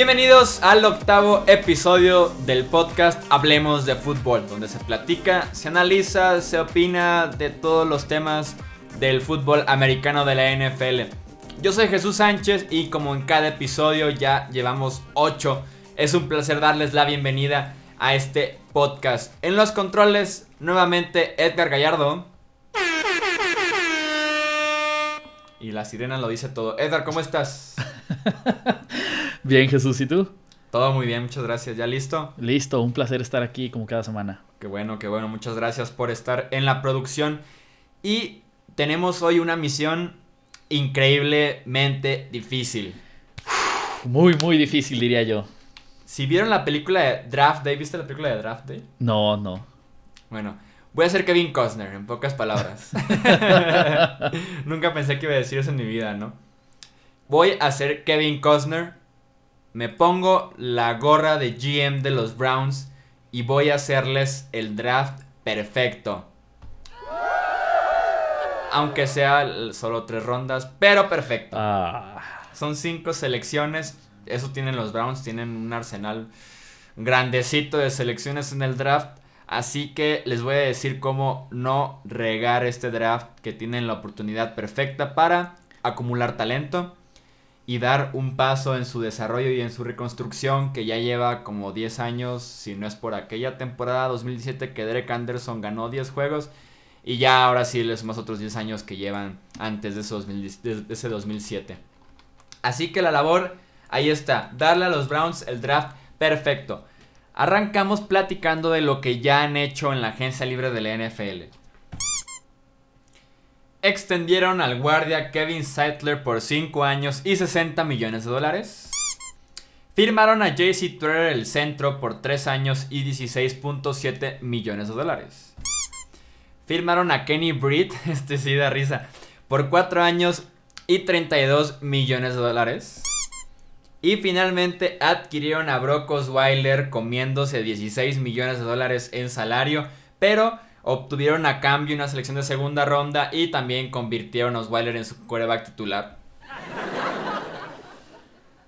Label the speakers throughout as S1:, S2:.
S1: Bienvenidos al octavo episodio del podcast Hablemos de Fútbol, donde se platica, se analiza, se opina de todos los temas del fútbol americano de la NFL. Yo soy Jesús Sánchez y como en cada episodio ya llevamos 8, es un placer darles la bienvenida a este podcast. En los controles, nuevamente Edgar Gallardo. Y la sirena lo dice todo. Edgar, ¿cómo estás?
S2: Bien, Jesús, ¿y tú?
S1: Todo muy bien, muchas gracias. ¿Ya listo?
S2: Listo, un placer estar aquí como cada semana.
S1: Qué bueno, qué bueno. Muchas gracias por estar en la producción. Y tenemos hoy una misión increíblemente difícil.
S2: Muy, muy difícil, diría yo.
S1: Si vieron la película de Draft Day, ¿viste la película de Draft Day?
S2: No, no.
S1: Bueno, voy a ser Kevin Costner, en pocas palabras. Nunca pensé que iba a decir eso en mi vida, ¿no? Voy a ser Kevin Costner. Me pongo la gorra de GM de los Browns y voy a hacerles el draft perfecto. Aunque sea solo tres rondas, pero perfecto.
S2: Ah,
S1: Son cinco selecciones. Eso tienen los Browns. Tienen un arsenal grandecito de selecciones en el draft. Así que les voy a decir cómo no regar este draft que tienen la oportunidad perfecta para acumular talento y dar un paso en su desarrollo y en su reconstrucción que ya lleva como 10 años, si no es por aquella temporada 2017 que Derek Anderson ganó 10 juegos y ya ahora sí les más otros 10 años que llevan antes de ese, 2010 de ese 2007. Así que la labor ahí está, darle a los Browns el draft perfecto. Arrancamos platicando de lo que ya han hecho en la agencia libre de la NFL. Extendieron al guardia Kevin Seidler por 5 años y 60 millones de dólares. Firmaron a JC Tretter el centro por 3 años y 16.7 millones de dólares. Firmaron a Kenny Britt, este sí da risa, por 4 años y 32 millones de dólares. Y finalmente adquirieron a Brock Osweiler comiéndose 16 millones de dólares en salario, pero obtuvieron a cambio una selección de segunda ronda y también convirtieron a Osweiler en su quarterback titular.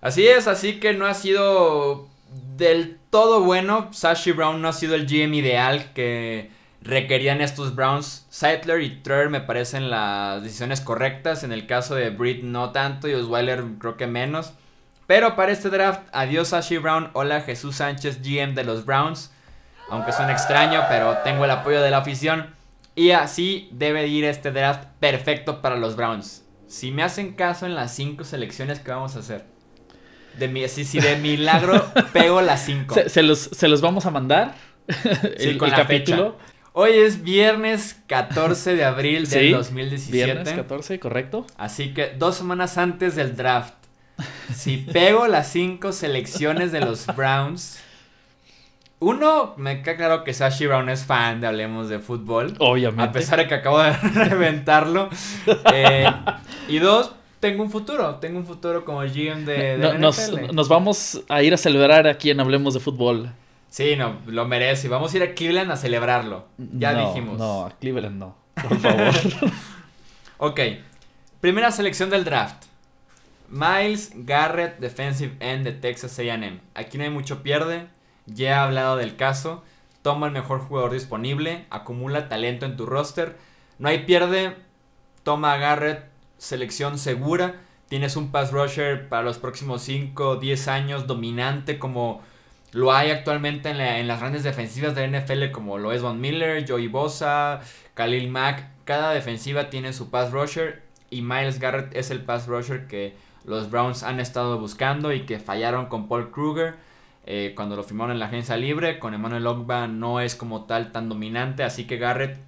S1: Así es, así que no ha sido del todo bueno. Sashi Brown no ha sido el GM ideal que requerían estos Browns. Seidler y Treur me parecen las decisiones correctas. En el caso de Britt no tanto y Osweiler creo que menos. Pero para este draft, adiós Sashi Brown, hola Jesús Sánchez, GM de los Browns. Aunque suene extraño, pero tengo el apoyo de la afición. Y así debe ir este draft perfecto para los Browns. Si me hacen caso en las 5 selecciones que vamos a hacer. De mi, si, si de milagro pego las 5.
S2: Se, se los, se los vamos a mandar.
S1: Sí,
S2: el,
S1: con
S2: el
S1: la
S2: capítulo.
S1: Hoy es viernes 14 de abril del
S2: Sí,
S1: 2017.
S2: Viernes 14, correcto.
S1: Así que dos semanas antes del draft. Si pego las cinco selecciones de los Browns. Uno, me queda claro que Sashi Brown es fan de Hablemos de Fútbol.
S2: Obviamente.
S1: A pesar de que acabo de reventarlo. Eh, y dos, tengo un futuro. Tengo un futuro como GM de, de
S2: No- nos, vamos a ir a celebrar aquí en Hablemos de Fútbol.
S1: Sí, no, lo merece. Vamos a ir a Cleveland a celebrarlo. Ya
S2: No,
S1: dijimos.
S2: No, a Cleveland no. Por favor.
S1: Ok. Primera selección del draft. Miles Garrett, defensive end de Texas AM. Aquí no hay mucho pierde. Ya he hablado del caso. Toma el mejor jugador disponible. Acumula talento en tu roster. No hay pierde. Toma a Garrett. Selección segura. Tienes un pass rusher para los próximos 5 o 10 años dominante como lo hay actualmente en, la- en las grandes defensivas de NFL como lo es Von Miller, Joey Bosa, Khalil Mack. Cada defensiva tiene su pass rusher y Miles Garrett es el pass rusher que los Browns han estado buscando y que fallaron con Paul Kruger eh, cuando lo firmaron en la agencia libre. Con Emmanuel Ogba no es como tal tan dominante, así que Garrett,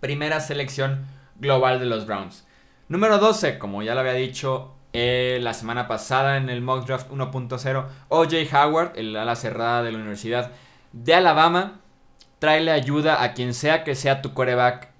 S1: primera selección global de los Browns. Número 12, como ya lo había dicho eh, la semana pasada en el mock draft 1.0, OJ Howard, el ala cerrada de la Universidad de Alabama. Tráele ayuda a quien sea que sea tu coreback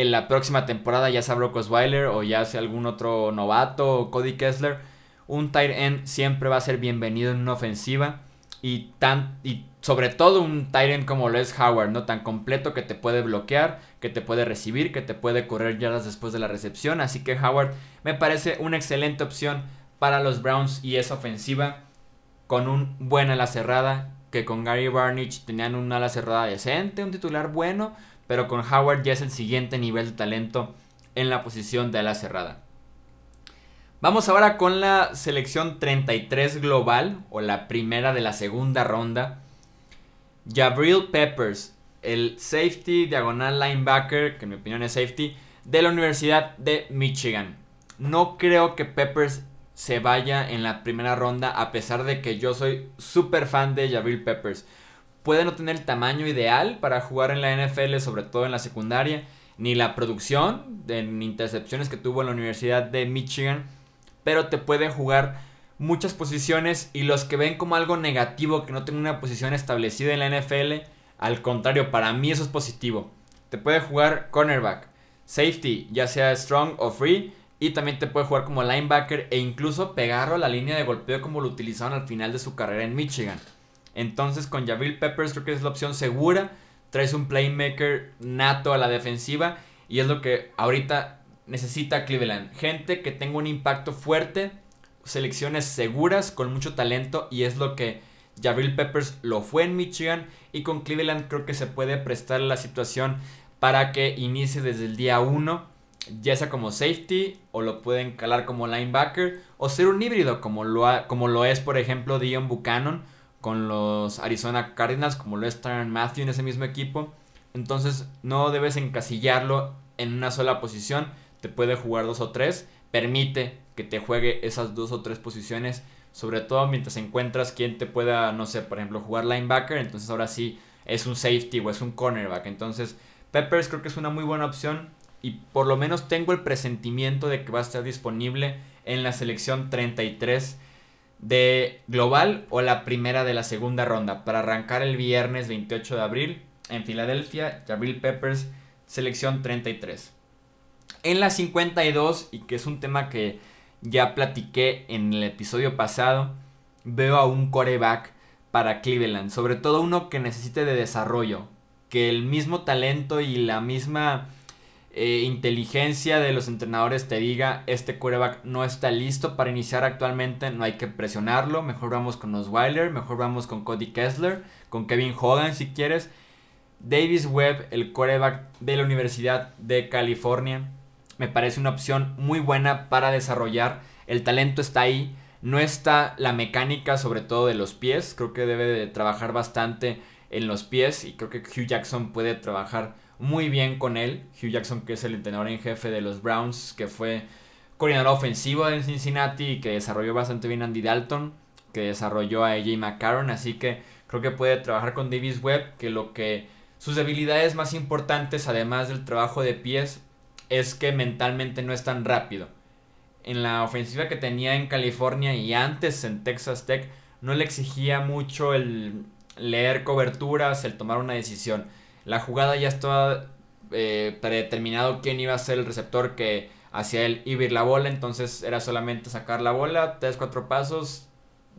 S1: en la próxima temporada, ya sea Brock Osweiler o ya sea algún otro novato o Cody Kessler. Un tight end siempre va a ser bienvenido en una ofensiva. y, tan, y sobre todo un Tyrant como lo es Howard, ¿no? Tan completo que te puede bloquear, que te puede recibir, que te puede correr yardas después de la recepción. Así que Howard me parece una excelente opción para los Browns y esa ofensiva con un buen ala cerrada, que con Gary Barnage tenían un ala cerrada decente, un titular bueno, pero con Howard ya es el siguiente nivel de talento en la posición de ala cerrada. Vamos ahora con la selección 33 global o la primera de la segunda ronda. Jabril Peppers, el safety diagonal linebacker, que en mi opinión es safety, de la Universidad de Michigan. No creo que Peppers se vaya en la primera ronda a pesar de que yo soy súper fan de Jabril Peppers. Puede no tener el tamaño ideal para jugar en la NFL, sobre todo en la secundaria, ni la producción de intercepciones que tuvo en la Universidad de Michigan pero te puede jugar muchas posiciones y los que ven como algo negativo que no tenga una posición establecida en la NFL, al contrario, para mí eso es positivo. Te puede jugar cornerback, safety, ya sea strong o free, y también te puede jugar como linebacker e incluso pegarlo a la línea de golpeo como lo utilizaron al final de su carrera en Michigan. Entonces con Jabril Peppers creo que es la opción segura. Traes un playmaker nato a la defensiva y es lo que ahorita necesita Cleveland. Gente que tenga un impacto fuerte, selecciones seguras, con mucho talento y es lo que Jabril Peppers lo fue en Michigan y con Cleveland creo que se puede prestar la situación para que inicie desde el día 1, ya sea como safety o lo pueden calar como linebacker o ser un híbrido como lo, como lo es por ejemplo Dion Buchanan con los Arizona Cardinals como lo es Tyron Matthew en ese mismo equipo. Entonces no debes encasillarlo en una sola posición, te puede jugar dos o tres, permite que te juegue esas dos o tres posiciones, sobre todo mientras encuentras quien te pueda, no sé, por ejemplo, jugar linebacker, entonces ahora sí es un safety o es un cornerback. Entonces, Peppers creo que es una muy buena opción y por lo menos tengo el presentimiento de que va a estar disponible en la selección 33 de global o la primera de la segunda ronda para arrancar el viernes 28 de abril en Filadelfia, Jabril Peppers, selección 33. En la 52, y que es un tema que ya platiqué en el episodio pasado, veo a un coreback para Cleveland, sobre todo uno que necesite de desarrollo, que el mismo talento y la misma eh, inteligencia de los entrenadores te diga, este coreback no está listo para iniciar actualmente, no hay que presionarlo, mejor vamos con los Wilder, mejor vamos con Cody Kessler, con Kevin Hogan si quieres. Davis Webb, el coreback de la Universidad de California, me parece una opción muy buena para desarrollar. El talento está ahí, no está la mecánica sobre todo de los pies, creo que debe de trabajar bastante en los pies y creo que Hugh Jackson puede trabajar muy bien con él. Hugh Jackson que es el entrenador en jefe de los Browns, que fue coordinador ofensivo en Cincinnati y que desarrolló bastante bien Andy Dalton, que desarrolló a AJ McCarron, así que creo que puede trabajar con Davis Webb, que lo que sus debilidades más importantes, además del trabajo de pies, es que mentalmente no es tan rápido. En la ofensiva que tenía en California y antes en Texas Tech, no le exigía mucho el leer coberturas, el tomar una decisión. La jugada ya estaba eh, predeterminado quién iba a ser el receptor que hacia él iba a ir la bola, entonces era solamente sacar la bola, tres, cuatro pasos,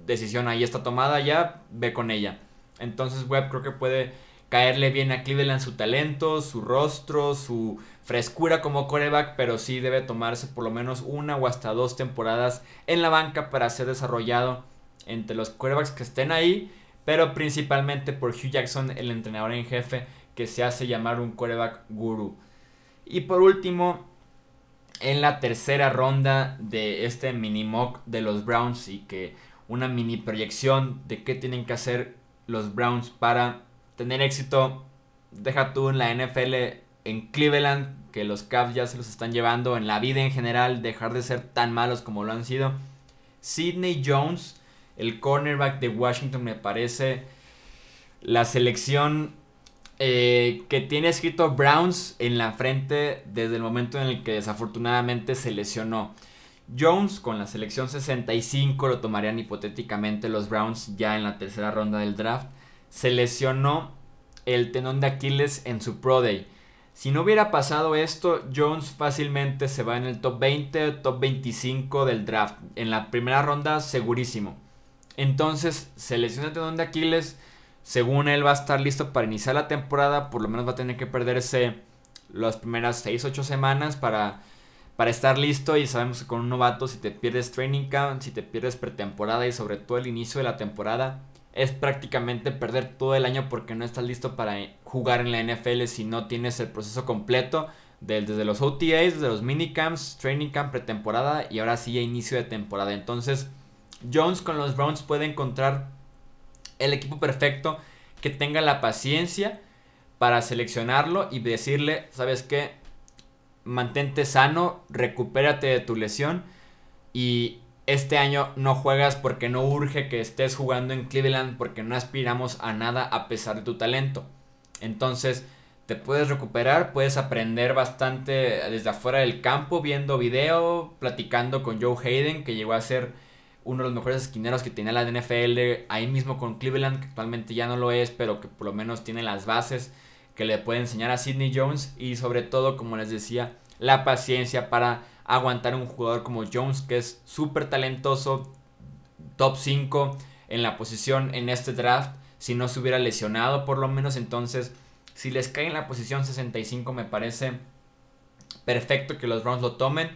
S1: decisión ahí está tomada ya, ve con ella. Entonces Webb creo que puede caerle bien a Cleveland su talento, su rostro, su frescura como coreback, pero sí debe tomarse por lo menos una o hasta dos temporadas en la banca para ser desarrollado entre los corebacks que estén ahí, pero principalmente por Hugh Jackson, el entrenador en jefe, que se hace llamar un coreback guru. Y por último, en la tercera ronda de este mini mock de los Browns y que una mini proyección de qué tienen que hacer los Browns para tener éxito, deja tú en la NFL en Cleveland, que los Cavs ya se los están llevando, en la vida en general, dejar de ser tan malos como lo han sido. Sidney Jones, el cornerback de Washington, me parece la selección eh, que tiene escrito Browns en la frente desde el momento en el que desafortunadamente se lesionó. Jones con la selección 65 lo tomarían hipotéticamente los Browns ya en la tercera ronda del draft. Se lesionó el tenón de Aquiles en su Pro Day. Si no hubiera pasado esto, Jones fácilmente se va en el top 20, top 25 del draft. En la primera ronda, segurísimo. Entonces se lesiona el tendón de Aquiles. Según él va a estar listo para iniciar la temporada, por lo menos va a tener que perderse las primeras 6-8 semanas para, para estar listo. Y sabemos que con un novato, si te pierdes training camp, si te pierdes pretemporada y sobre todo el inicio de la temporada, es prácticamente perder todo el año porque no estás listo para jugar en la NFL si no tienes el proceso completo desde los OTAs, desde los minicamps, training camp, pretemporada y ahora sí inicio de temporada. Entonces, Jones con los Browns puede encontrar el equipo perfecto que tenga la paciencia para seleccionarlo y decirle, ¿sabes qué? Mantente sano, recupérate de tu lesión y este año no juegas porque no urge que estés jugando en Cleveland porque no aspiramos a nada a pesar de tu talento. Entonces, te puedes recuperar, puedes aprender bastante desde afuera del campo, viendo video, platicando con Joe Hayden, que llegó a ser uno de los mejores esquineros que tenía la NFL, ahí mismo con Cleveland, que actualmente ya no lo es, pero que por lo menos tiene las bases que le puede enseñar a Sidney Jones. Y sobre todo, como les decía, la paciencia para aguantar un jugador como Jones, que es súper talentoso, top 5 en la posición en este draft, si no se hubiera lesionado por lo menos, entonces si les cae en la posición 65 me parece perfecto que los Browns lo tomen,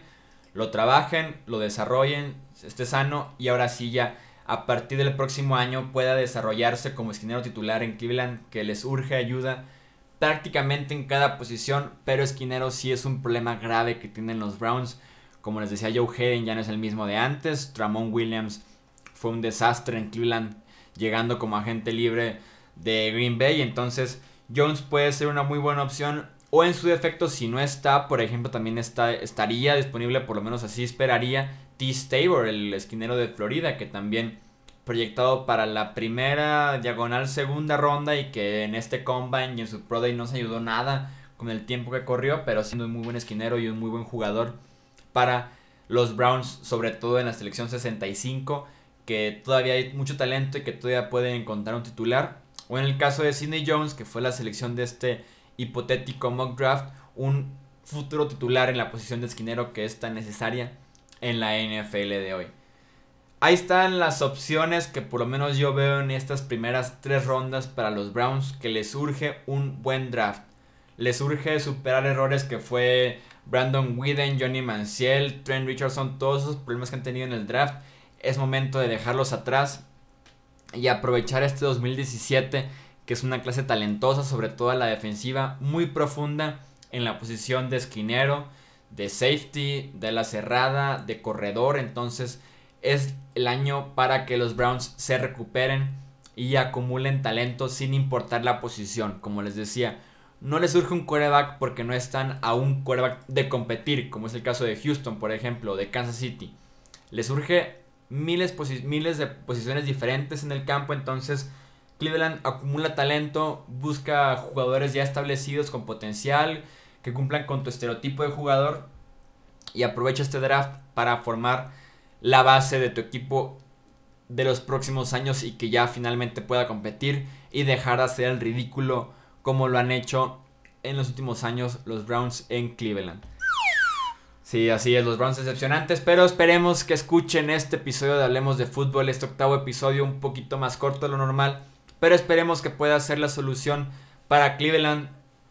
S1: lo trabajen, lo desarrollen, esté sano y ahora sí ya a partir del próximo año pueda desarrollarse como esquinero titular en Cleveland, que les urge ayuda prácticamente en cada posición, pero esquinero sí es un problema grave que tienen los Browns. Como les decía Joe Hayden ya no es el mismo de antes, Tramon Williams fue un desastre en Cleveland llegando como agente libre de Green Bay, entonces Jones puede ser una muy buena opción. O en su defecto, si no está, por ejemplo, también está, estaría disponible, por lo menos así esperaría, T. Stabor, el esquinero de Florida, que también proyectado para la primera diagonal segunda ronda y que en este combine y en su Pro Day no se ayudó nada con el tiempo que corrió, pero siendo un muy buen esquinero y un muy buen jugador para los Browns, sobre todo en la selección 65, que todavía hay mucho talento y que todavía pueden encontrar un titular. O en el caso de Sidney Jones, que fue la selección de este hipotético mock draft, un futuro titular en la posición de esquinero que es tan necesaria en la NFL de hoy. Ahí están las opciones que por lo menos yo veo en estas primeras tres rondas para los Browns que les urge un buen draft. Les urge superar errores que fue Brandon Whedon, Johnny Manziel, Trent Richardson, todos esos problemas que han tenido en el draft. Es momento de dejarlos atrás y aprovechar este 2017 que es una clase talentosa, sobre todo a la defensiva, muy profunda en la posición de esquinero, de safety, de la cerrada, de corredor. Entonces es el año para que los Browns se recuperen y acumulen talento sin importar la posición. Como les decía, no les surge un quarterback porque no están a un quarterback de competir, como es el caso de Houston, por ejemplo, de Kansas City. Les surge miles, miles de posiciones diferentes en el campo, entonces Cleveland acumula talento, busca jugadores ya establecidos con potencial, que cumplan con tu estereotipo de jugador y aprovecha este draft para formar la base de tu equipo de los próximos años y que ya finalmente pueda competir y dejar de hacer el ridículo como lo han hecho en los últimos años los Browns en Cleveland. Sí, así es, los Browns decepcionantes, pero esperemos que escuchen este episodio de Hablemos de Fútbol, este octavo episodio un poquito más corto de lo normal, pero esperemos que pueda ser la solución para Cleveland.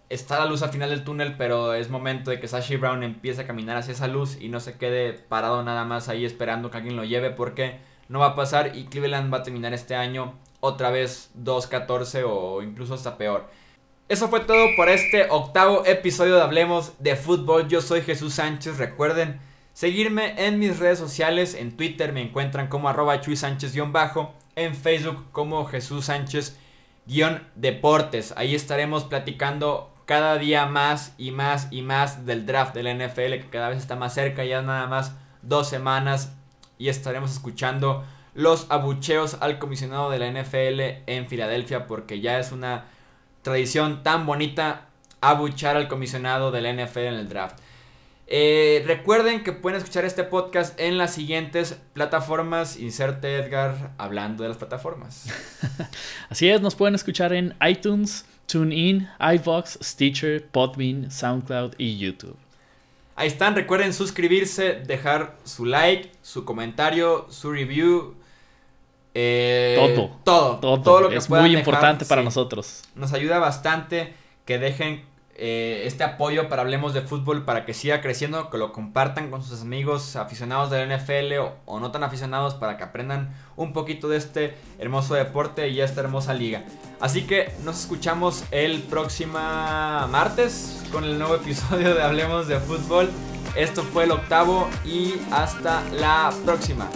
S1: Está la luz al final del túnel, pero es momento de que Sashi Brown empiece a caminar hacia esa luz y no se quede parado nada más ahí esperando que alguien lo lleve porque no va a pasar y Cleveland va a terminar este año otra vez 2-14 o incluso hasta peor. Eso fue todo por este octavo episodio de Hablemos de Fútbol. Yo soy Jesús Sánchez. Recuerden seguirme en mis redes sociales. En Twitter me encuentran como arroba Chuy Sánchez-bajo. En Facebook como Jesús Sánchez-deportes. Ahí estaremos platicando cada día más y más y más del draft del NFL que cada vez está más cerca. Ya nada más dos semanas. Y estaremos escuchando los abucheos al comisionado de la NFL en Filadelfia porque ya es una tradición tan bonita abuchar al comisionado de la NFL en el draft. Eh, recuerden que pueden escuchar este podcast en las siguientes plataformas. Inserte Edgar hablando de las plataformas.
S2: Así es, nos pueden escuchar en iTunes, TuneIn, iVox, Stitcher, Podbean, SoundCloud y YouTube.
S1: Ahí están, recuerden suscribirse, dejar su like, su comentario, su review Eh,
S2: todo,
S1: todo,
S2: todo,
S1: todo lo que
S2: es
S1: puedan
S2: muy
S1: dejar,
S2: importante para
S1: sí.
S2: nosotros.
S1: Nos ayuda bastante que dejen eh, este apoyo para Hablemos de Fútbol para que siga creciendo, que lo compartan con sus amigos aficionados del NFL o, o no tan aficionados para que aprendan un poquito de este hermoso deporte y esta hermosa liga. Así que nos escuchamos el próximo martes con el nuevo episodio de Hablemos de Fútbol. Esto fue el octavo y hasta la próxima.